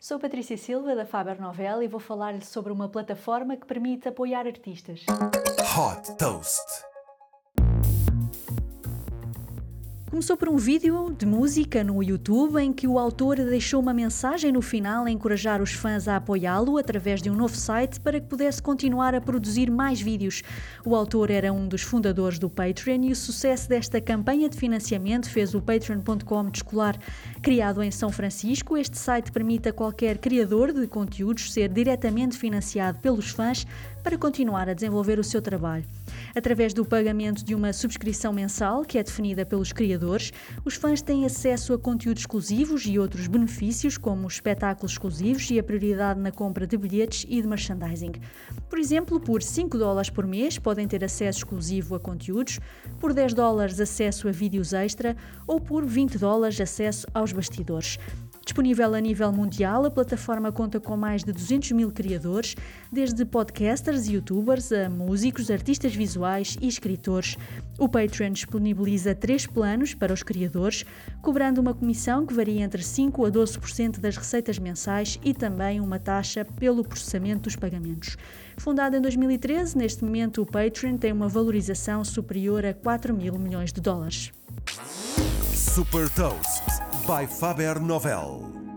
Sou Patrícia Silva da Faber Novel e vou falar-lhe sobre uma plataforma que permite apoiar artistas. Hot Toast. Começou por um vídeo de música no YouTube em que o autor deixou uma mensagem no final a encorajar os fãs a apoiá-lo através de um novo site para que pudesse continuar a produzir mais vídeos. O autor era um dos fundadores do Patreon e o sucesso desta campanha de financiamento fez o Patreon.com descolar. Criado em São Francisco, este site permite a qualquer criador de conteúdos ser diretamente financiado pelos fãs para continuar a desenvolver o seu trabalho. Através do pagamento de uma subscrição mensal, que é definida pelos criadores, os fãs têm acesso a conteúdos exclusivos e outros benefícios, como espetáculos exclusivos e a prioridade na compra de bilhetes e de merchandising. Por exemplo, por 5 dólares por mês podem ter acesso exclusivo a conteúdos, por 10 dólares acesso a vídeos extra ou por 20 dólares acesso aos bastidores. Disponível a nível mundial, a plataforma conta com mais de 200 mil criadores, desde podcasters e youtubers a músicos, artistas visuais e escritores. O Patreon disponibiliza três planos para os criadores, cobrando uma comissão que varia entre 5% a 12% das receitas mensais e também uma taxa pelo processamento dos pagamentos. Fundado em 2013, neste momento o Patreon tem uma valorização superior a 4 mil milhões de dólares. Super Toast by Faber Novel.